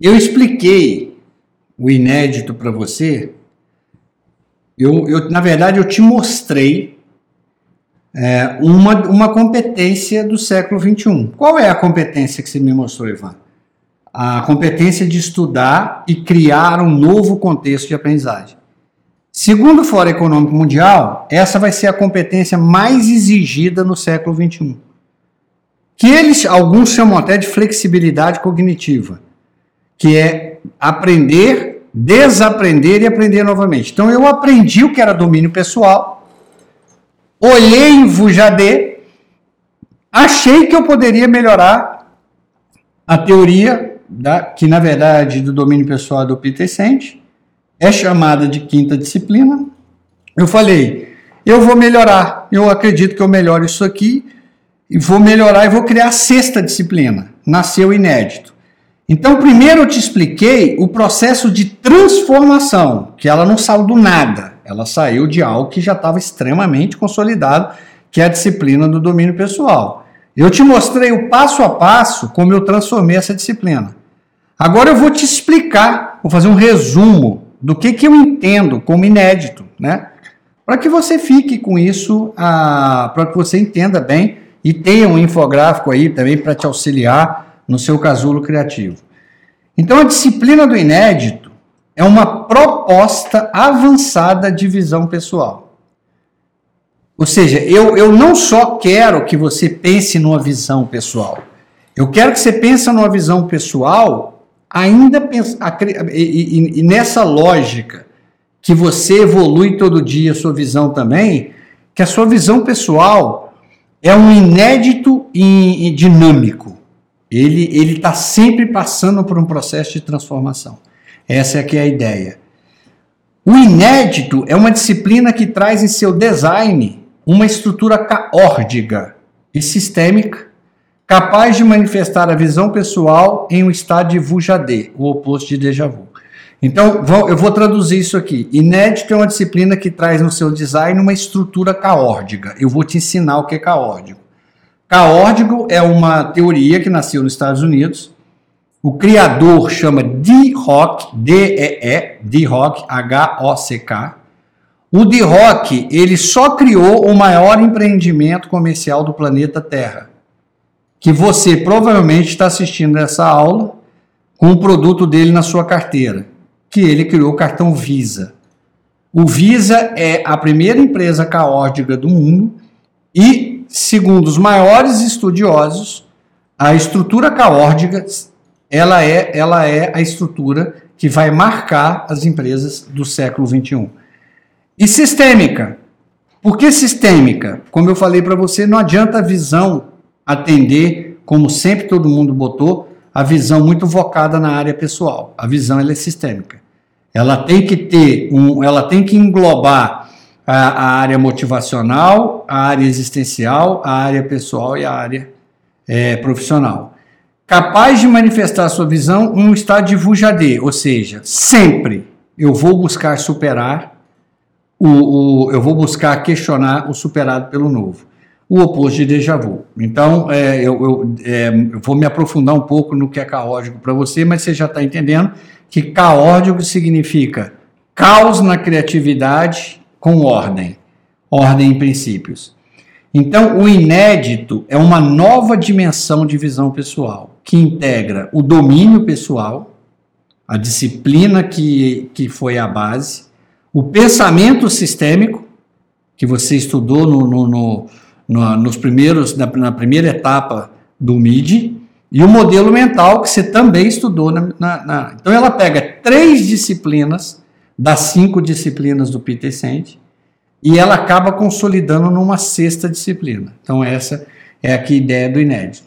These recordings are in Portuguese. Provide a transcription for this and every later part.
eu expliquei o inédito para você. Eu, eu, na verdade, eu te mostrei é, uma, uma competência do século XXI. Qual é a competência que você me mostrou, Ivan? A competência de estudar e criar um novo contexto de aprendizagem. Segundo o Fórum Econômico Mundial, essa vai ser a competência mais exigida no século XXI. Que eles, alguns chamam até de flexibilidade cognitiva, que é aprender, desaprender e aprender novamente. Então eu aprendi o que era domínio pessoal, olhei em Vujadê, achei que eu poderia melhorar a teoria, da, que na verdade do domínio pessoal é do Peter Senge, é chamada de quinta disciplina. Eu falei, eu vou melhorar, eu acredito que eu melhoro isso aqui, e vou melhorar e vou criar a sexta disciplina. Nasceu inédito. Então, primeiro eu te expliquei o processo de transformação, que ela não saiu do nada, ela saiu de algo que já estava extremamente consolidado, que é a disciplina do domínio pessoal. Eu te mostrei o passo a passo como eu transformei essa disciplina. Agora eu vou te explicar, vou fazer um resumo do que, que eu entendo como inédito, né? Para que você fique com isso, ah, para que você entenda bem e tenha um infográfico aí também para te auxiliar no seu casulo criativo. Então, a disciplina do inédito é uma proposta avançada de visão pessoal. Ou seja, eu, eu não só quero que você pense numa visão pessoal, eu quero que você pense numa visão pessoal ainda pensa, e, e, e, nessa lógica que você evolui todo dia a sua visão também, que a sua visão pessoal é um inédito e, dinâmico. Ele ele está sempre passando por um processo de transformação. Essa é que é a ideia. O inédito é uma disciplina que traz em seu design uma estrutura caórdica e sistêmica capaz de manifestar a visão pessoal em um estado de vujadê, o oposto de déjà vu. Então, eu vou traduzir isso aqui. Inédito é uma disciplina que traz no seu design uma estrutura caórdica. Eu vou te ensinar o que é caórdico. Caórdico é uma teoria que nasceu nos Estados Unidos. O criador chama D. Rock, D-E-E, D. Rock, H-O-C-K. O D. Rock, ele só criou o maior empreendimento comercial do planeta Terra que você provavelmente está assistindo essa aula com o produto dele na sua carteira, que ele criou o cartão Visa. O Visa é a primeira empresa caótica do mundo e, segundo os maiores estudiosos, a estrutura caórdica ela é, ela é a estrutura que vai marcar as empresas do século 21. E sistêmica. Por que sistêmica? Como eu falei para você, não adianta a visão atender, como sempre todo mundo botou, a visão muito focada na área pessoal. A visão ela é sistêmica. Ela tem que ter um, ela tem que englobar a, a área motivacional, a área existencial, a área pessoal e a área é, profissional. Capaz de manifestar sua visão em um estado de vujadê, ou seja, sempre eu vou buscar superar o, o, eu vou buscar questionar o superado pelo novo o oposto de déjà vu. Então, é, eu, eu, é, eu, vou me aprofundar um pouco no que é caótico para você, mas você já está entendendo que caótico significa caos na criatividade com ordem, ordem em princípios. Então, o inédito é uma nova dimensão de visão pessoal, que integra o domínio pessoal, a disciplina que, que foi a base, o pensamento sistêmico, que você estudou no, no, no no, nos primeiros, na, na, primeira etapa do MIDI, e o modelo mental que você também estudou. Na, na, então ela pega três disciplinas das cinco disciplinas do Peter Senge e ela acaba consolidando numa sexta disciplina. Então essa é aqui a ideia do inédito.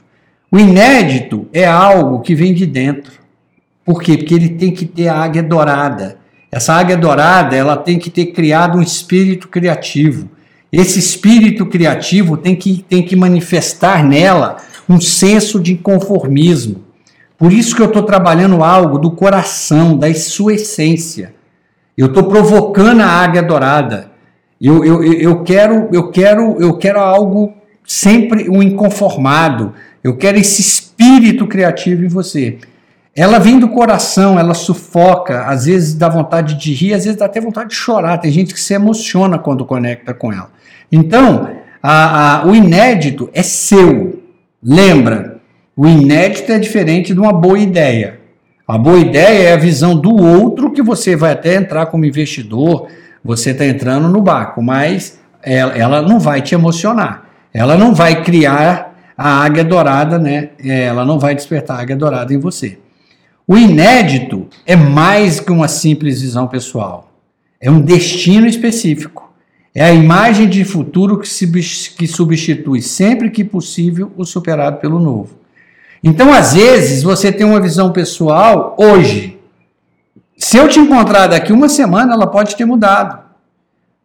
O inédito é algo que vem de dentro. Por quê? Porque ele tem que ter a águia dourada. Essa águia dourada, ela tem que ter criado um espírito criativo. Esse espírito criativo tem que, tem que manifestar nela um senso de conformismo. Por isso que eu estou trabalhando algo do coração, da sua essência. Eu estou provocando a águia dourada. Eu, eu, eu, quero, eu, quero, eu quero algo sempre um inconformado. Eu quero esse espírito criativo em você. ela vem do coração, ela sufoca, às vezes dá vontade de rir, às vezes dá até vontade de chorar. Tem gente que se emociona quando conecta com ela. Então, a, a, o inédito é seu. Lembra, o inédito é diferente de uma boa ideia. A boa ideia é a visão do outro que você vai até entrar como investidor, você está entrando no barco, mas ela, ela, não vai te emocionar. Ela não vai criar a águia dourada, né? É, ela não vai despertar a águia dourada em você. O inédito é mais que uma simples visão pessoal. É um destino específico. É a imagem de futuro que, que substitui sempre que possível o superado pelo novo. Então, às vezes, você tem uma visão pessoal hoje. Se eu te encontrar daqui uma semana, ela pode ter mudado.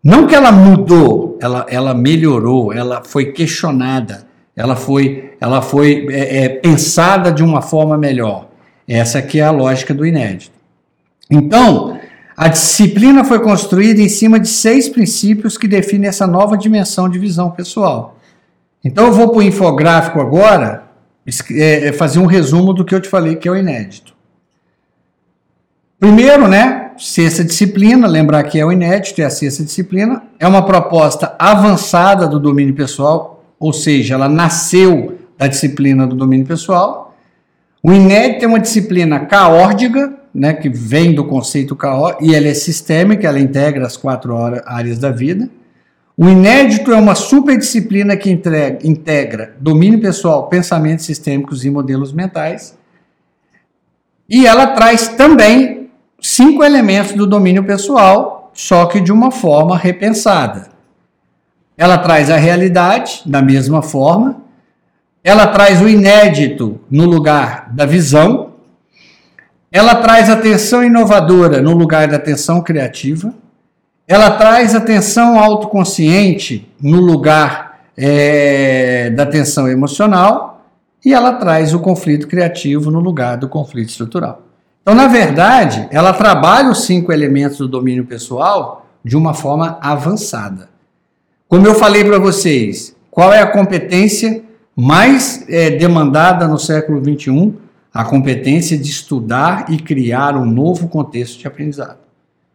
Não que ela mudou, ela, ela melhorou, ela foi questionada, ela foi, ela foi é, é, pensada de uma forma melhor. Essa aqui é a lógica do inédito. Então, a disciplina foi construída em cima de seis princípios que definem essa nova dimensão de visão pessoal. Então, eu vou para o infográfico agora é, é, fazer um resumo do que eu te falei que é o inédito. Primeiro, né, sexta disciplina, lembrar que é o inédito, é a sexta disciplina, é uma proposta avançada do domínio pessoal, ou seja, ela nasceu da disciplina do domínio pessoal. O inédito é uma disciplina caórdica, né, que vem do conceito caó, e ela é sistêmica, ela integra as quatro áreas da vida. O inédito é uma superdisciplina que entrega, integra domínio pessoal, pensamentos sistêmicos e modelos mentais. E ela traz também cinco elementos do domínio pessoal, só que de uma forma repensada. Ela traz a realidade da mesma forma, ela traz o inédito no lugar da visão, ela traz a atenção inovadora no lugar da atenção criativa ela traz atenção autoconsciente no lugar é, da atenção emocional e ela traz o conflito criativo no lugar do conflito estrutural. Então, na verdade, ela trabalha os cinco elementos do domínio pessoal de uma forma avançada. Como eu falei para vocês, qual é a competência mais é, demandada no século XXI? A competência de estudar e criar um novo contexto de aprendizado.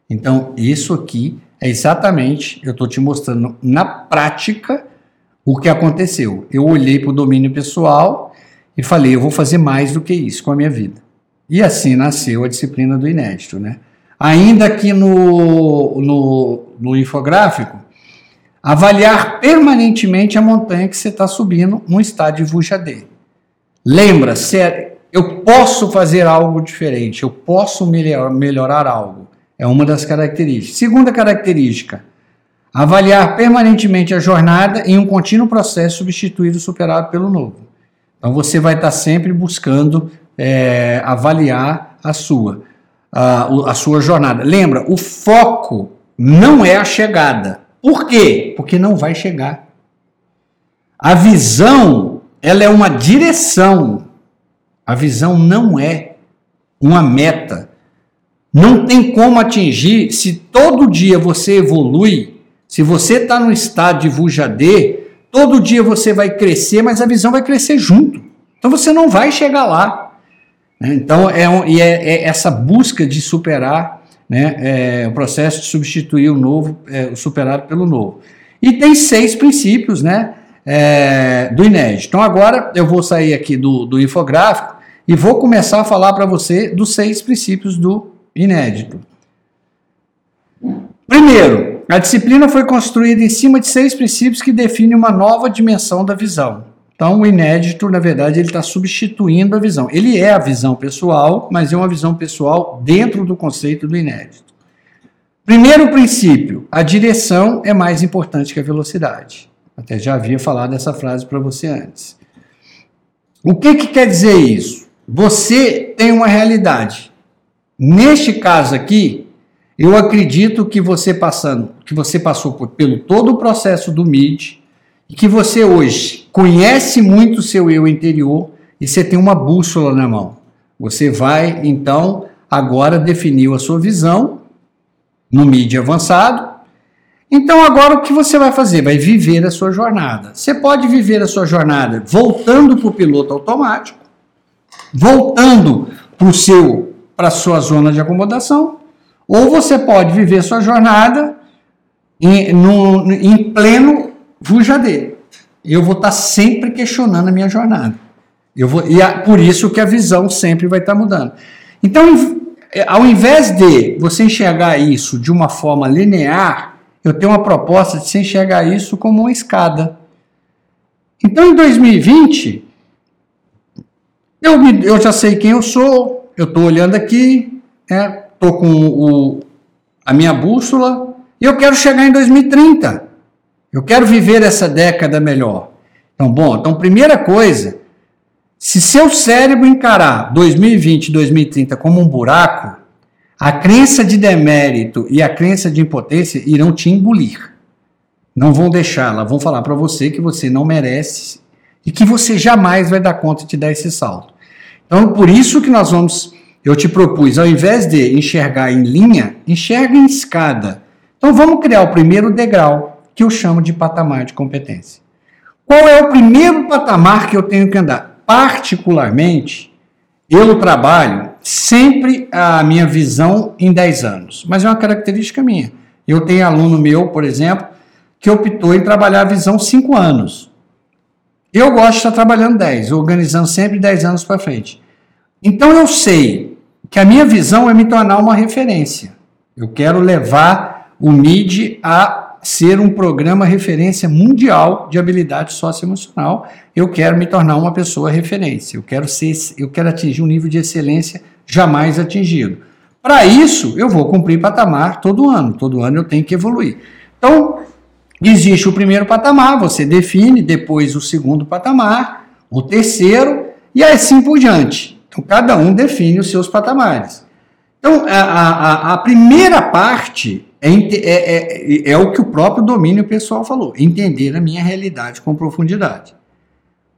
Então, isso aqui é exatamente, eu estou te mostrando na prática o que aconteceu. Eu olhei para o domínio pessoal e falei, eu vou fazer mais do que isso com a minha vida. E assim nasceu a disciplina do inédito. Né? Ainda aqui no, no, no infográfico, avaliar permanentemente a montanha que você está subindo num estado de Vujadê. Lembra, eu posso fazer algo diferente, eu posso melhor, melhorar algo. É uma das características. Segunda característica: avaliar permanentemente a jornada em um contínuo processo substituir o superado pelo novo. Então você vai estar sempre buscando é, avaliar a sua, a, a sua jornada. Lembra, o foco não é a chegada. Por quê? Porque não vai chegar. A visão, ela é uma direção. A visão não é uma meta. Não tem como atingir se todo dia você evolui, se você está no estado de Vujadê, todo dia você vai crescer, mas a visão vai crescer junto. Então você não vai chegar lá. Né? Então é, e é, é essa busca de superar né, é, o processo de substituir o novo, é, o superado pelo novo. E tem seis princípios né, é, do inédito. Então agora eu vou sair aqui do, do infográfico e vou começar a falar para você dos seis princípios do inédito. Primeiro, a disciplina foi construída em cima de seis princípios que definem uma nova dimensão da visão. Então, o inédito, na verdade, ele está substituindo a visão. Ele é a visão pessoal, mas é uma visão pessoal dentro do conceito do inédito. Primeiro princípio: a direção é mais importante que a velocidade. Até já havia falado essa frase para você antes. O que, que quer dizer isso? Você tem uma realidade. Neste caso aqui, eu acredito que você passando, que você passou por, pelo todo o processo do MID e que você hoje conhece muito o seu eu interior e você tem uma bússola na mão. Você vai então agora definir a sua visão no MID avançado. Então agora o que você vai fazer? Vai viver a sua jornada. Você pode viver a sua jornada voltando para o piloto automático, voltando para o seu para sua zona de acomodação, ou você pode viver sua jornada em, no, em pleno Vujadê. Eu vou estar tá sempre questionando a minha jornada. Eu vou, e é por isso que a visão sempre vai estar tá mudando. Então, ao invés de você enxergar isso de uma forma linear, eu tenho uma proposta de você enxergar isso como uma escada. Então, em 2020, eu, eu já sei quem eu sou, eu estou olhando aqui, estou né, com o, a minha bússola e eu quero chegar em 2030. Eu quero viver essa década melhor. Então, bom, então, primeira coisa, se seu cérebro encarar 2020 2030 como um buraco, a crença de demérito e a crença de impotência irão te engolir. Não vão deixá-la, vão falar para você que você não merece e que você jamais vai dar conta de dar esse salto. Então, por isso que nós vamos, eu te propus, ao invés de enxergar em linha, enxerga em escada. Então, vamos criar o primeiro degrau, que eu chamo de patamar de competência. Qual é o primeiro patamar que eu tenho que andar? Particularmente, eu trabalho sempre a minha visão em 10 anos, mas é uma característica minha. Eu tenho aluno meu, por exemplo, que optou em trabalhar a visão 5 anos. Eu gosto de estar trabalhando 10, organizando sempre 10 anos para frente. Então eu sei que a minha visão é me tornar uma referência. Eu quero levar o MID a ser um programa referência mundial de habilidade socioemocional. Eu quero me tornar uma pessoa referência. Eu quero ser, eu quero atingir um nível de excelência jamais atingido. Para isso, eu vou cumprir patamar todo ano. Todo ano eu tenho que evoluir. Então, existe o primeiro patamar, você define, depois o segundo patamar, o terceiro e assim por diante. Então, cada um define os seus patamares. Então, a, a, a primeira parte é, é, é, é, o que o próprio domínio pessoal falou, entender a minha realidade com profundidade.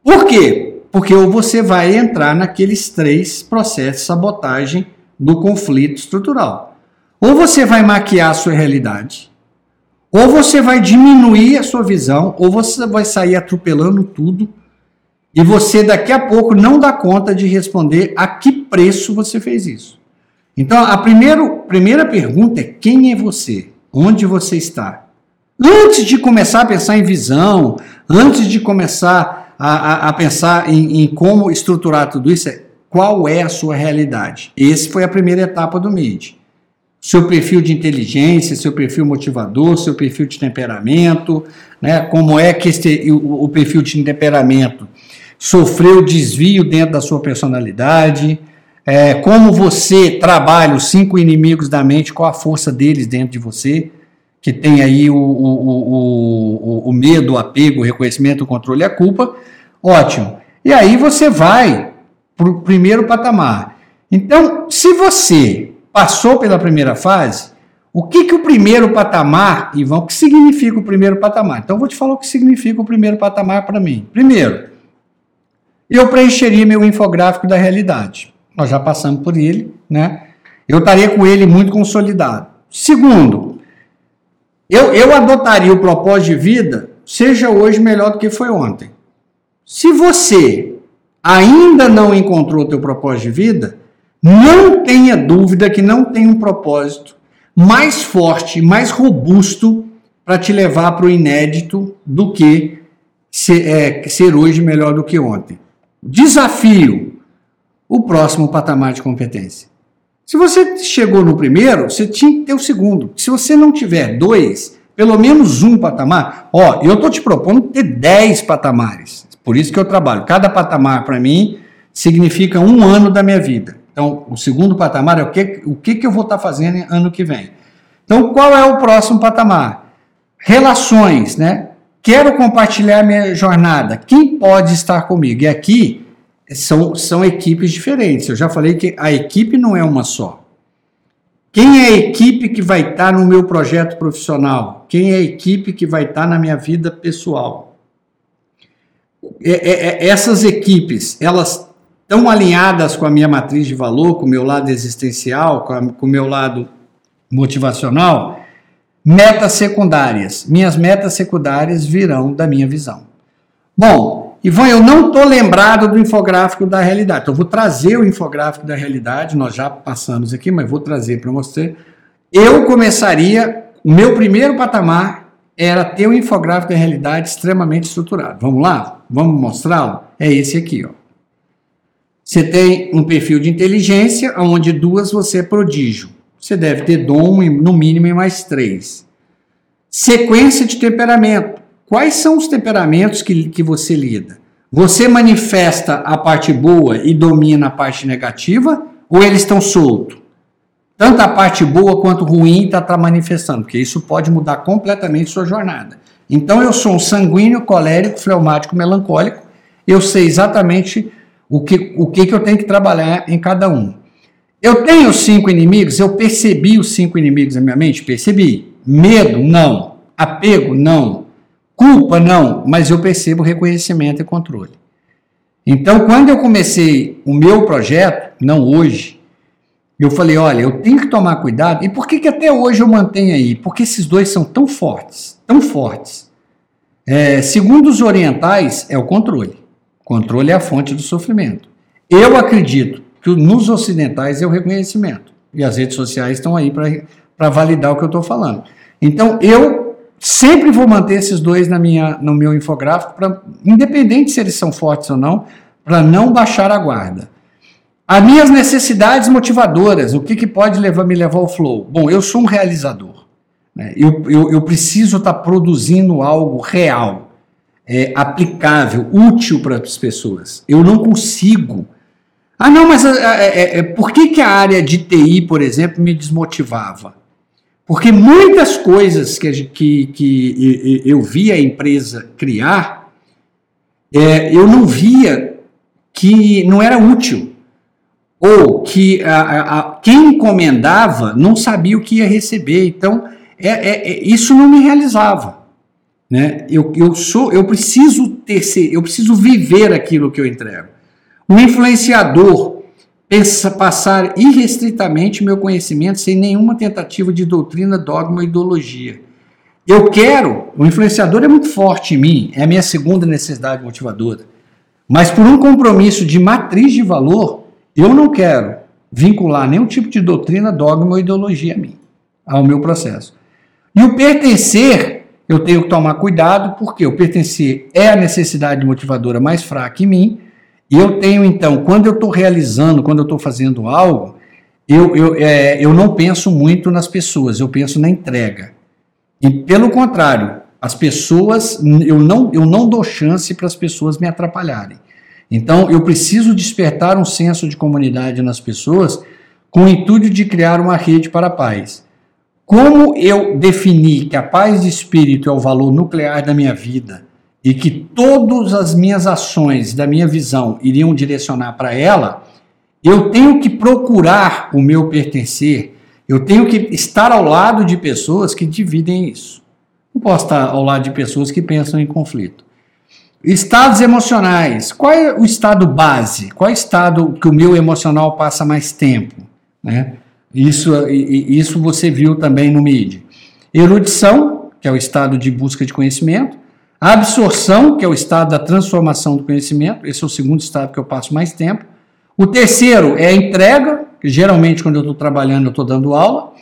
Por quê? Porque você vai entrar naqueles três processos de sabotagem do conflito estrutural. Ou você vai maquiar a sua realidade, ou você vai diminuir a sua visão, ou você vai sair atropelando tudo, e você daqui a pouco não dá conta de responder a que preço você fez isso. Então, a primeiro, primeira pergunta é: quem é você? Onde você está? Antes de começar a pensar em visão, antes de começar a, a, a pensar em, em, como estruturar tudo isso, é qual é a sua realidade? Esse foi a primeira etapa do MID. Seu perfil de inteligência, seu perfil motivador, seu perfil de temperamento, né? como é que esse, o, o perfil de temperamento sofreu desvio dentro da sua personalidade, é, como você trabalha os cinco inimigos da mente, qual a força deles dentro de você, que tem aí o, o, o, o medo, o apego, o reconhecimento, o controle e a culpa, ótimo. E aí você vai para o primeiro patamar. Então, se você passou pela primeira fase, o que, que o primeiro patamar, Ivan, o que significa o primeiro patamar? Então, eu vou te falar o que significa o primeiro patamar para mim. Primeiro, eu preencheria meu infográfico da realidade nós já passamos por ele, né? Eu estaria com ele muito consolidado. Segundo, eu, eu adotaria o propósito de vida, seja hoje melhor do que foi ontem. Se você ainda não encontrou o teu propósito de vida, não tenha dúvida que não tem um propósito mais forte, mais robusto para te levar para o inédito do que ser, é, ser hoje melhor do que ontem. Desafio o próximo patamar de competência. Se você chegou no primeiro, você tinha que ter o segundo. Se você não tiver dois, pelo menos um patamar, ó, eu estou te propondo ter dez patamares. Por isso que eu trabalho. Cada patamar, para mim, significa um ano da minha vida. Então, o segundo patamar é o que, o que, que eu vou estar tá fazendo ano que vem. Então, qual é o próximo patamar? Relações, né? Quero compartilhar minha jornada. Quem pode estar comigo? E aqui são, são equipes diferentes. Eu já falei que a equipe não é uma só. Quem é a equipe que vai estar no meu projeto profissional? Quem é a equipe que vai estar na minha vida pessoal? É, é, é, essas equipes, elas estão alinhadas com a minha matriz de valor, com o meu lado existencial, com, com o meu lado motivacional? Metas secundárias. Minhas metas secundárias virão da minha visão. Bom, Ivan, eu não estou lembrado do infográfico da realidade. Então, eu vou trazer o infográfico da realidade, nós já passamos aqui, mas vou trazer para você. Eu começaria, o meu primeiro patamar era ter um infográfico da realidade extremamente estruturado. Vamos lá? Vamos mostrá-lo? É esse aqui, ó. Você tem um perfil de inteligência, onde duas você é prodígio. Você deve ter dom no mínimo em mais três. Sequência de temperamento. Quais são os temperamentos que, que você lida? Você manifesta a parte boa e domina a parte negativa? Ou eles estão soltos? Tanto a parte boa quanto ruim está tá manifestando, porque isso pode mudar completamente sua jornada. Então eu sou um sanguíneo, colérico, fleumático, melancólico. Eu sei exatamente o que, o que, que eu tenho que trabalhar em cada um. Eu tenho cinco inimigos, eu percebi os cinco inimigos na minha mente? Percebi. Medo? Não. Apego? Não. Culpa? Não. Mas eu percebo reconhecimento e controle. Então, quando eu comecei o meu projeto, não hoje, eu falei: olha, eu tenho que tomar cuidado. E por que, que até hoje eu mantenho aí? Porque esses dois são tão fortes, tão fortes. É, segundo os orientais, é o controle. Controle é a fonte do sofrimento. Eu acredito que nos ocidentais é o reconhecimento. E as redes sociais estão aí para validar o que eu estou falando. Então, eu sempre vou manter esses dois na minha, no meu infográfico, pra, independente se eles são fortes ou não, para não baixar a guarda. As minhas necessidades motivadoras, o que, que pode levar, me levar ao flow? Bom, eu sou um realizador. Né? Eu, eu, eu preciso estar tá produzindo algo real é, aplicável, útil para as pessoas. Eu não consigo. Ah, não, mas é, é, é, por que, que a área de TI, por exemplo, me desmotivava? Porque muitas coisas que, que, que eu via a empresa criar, é, eu não via que não era útil. Ou que a, a, quem encomendava não sabia o que ia receber. Então, é, é, isso não me realizava. Né? Eu, eu sou, eu preciso ter, eu preciso viver aquilo que eu entrego. O influenciador pensa passar irrestritamente meu conhecimento sem nenhuma tentativa de doutrina, dogma ou ideologia. Eu quero, o influenciador é muito forte em mim, é a minha segunda necessidade motivadora. Mas por um compromisso de matriz de valor, eu não quero vincular nenhum tipo de doutrina, dogma ou ideologia a mim, ao meu processo. E o pertencer eu tenho que tomar cuidado, porque o pertencer é a necessidade motivadora mais fraca em mim, e eu tenho então, quando eu estou realizando, quando eu estou fazendo algo, eu, eu, é, eu não penso muito nas pessoas, eu penso na entrega. E pelo contrário, as pessoas, eu não, eu não dou chance para as pessoas me atrapalharem. Então, eu preciso despertar um senso de comunidade nas pessoas com o intuito de criar uma rede para a paz. Como eu defini que a paz de espírito é o valor nuclear da minha vida e que todas as minhas ações da minha visão iriam direcionar para ela, eu tenho que procurar o meu pertencer, eu tenho que estar ao lado de pessoas que dividem isso. Não posso estar ao lado de pessoas que pensam em conflito. Estados emocionais. Qual é o estado base? Qual é o estado que o meu emocional passa mais tempo? Né? Isso, isso você viu também no MID. Erudição, que é o estado de busca de conhecimento. Absorção, que é o estado da transformação do conhecimento. Esse é o segundo estado que eu passo mais tempo. O terceiro é a entrega, que geralmente quando eu estou trabalhando eu estou dando aula.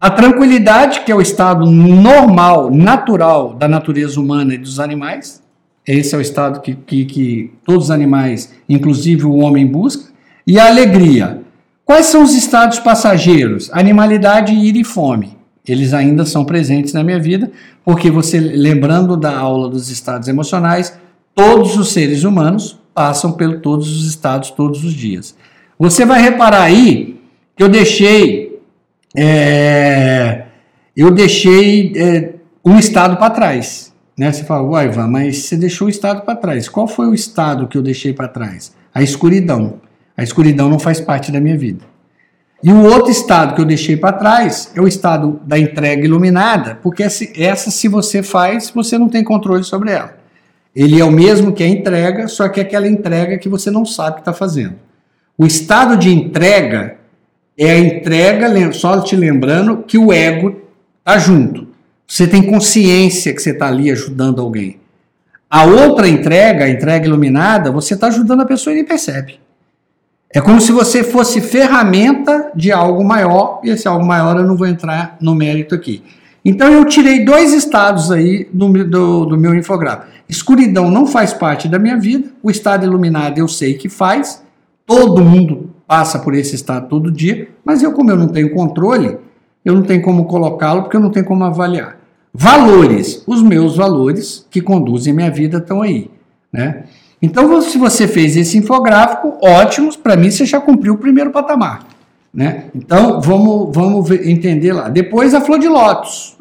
A tranquilidade, que é o estado normal, natural da natureza humana e dos animais. Esse é o estado que, que, que todos os animais, inclusive o homem, busca. E a alegria, Quais são os estados passageiros? Animalidade, ira e fome. Eles ainda são presentes na minha vida, porque você, lembrando da aula dos estados emocionais, todos os seres humanos passam por todos os estados todos os dias. Você vai reparar aí que eu deixei, é, eu deixei é, um estado para trás. Né? Você fala, uai, Ivan, mas você deixou o estado para trás. Qual foi o estado que eu deixei para trás? A escuridão. A escuridão não faz parte da minha vida. E o outro estado que eu deixei para trás é o estado da entrega iluminada, porque essa, se você faz, você não tem controle sobre ela. Ele é o mesmo que a entrega, só que é aquela entrega que você não sabe que está fazendo. O estado de entrega é a entrega, só te lembrando que o ego está junto. Você tem consciência que você está ali ajudando alguém. A outra entrega, a entrega iluminada, você está ajudando a pessoa e nem percebe. É como se você fosse ferramenta de algo maior, e esse algo maior eu não vou entrar no mérito aqui. Então eu tirei dois estados aí do, do, do meu infográfico. Escuridão não faz parte da minha vida, o estado iluminado eu sei que faz, todo mundo passa por esse estado todo dia, mas eu, como eu não tenho controle, eu não tenho como colocá-lo porque eu não tenho como avaliar. Valores, os meus valores que conduzem minha vida estão aí, né? Então, se você fez esse infográfico, ótimo, para mim você já cumpriu o primeiro patamar. Né? Então, vamos, vamos entender lá. Depois, a flor de lótus.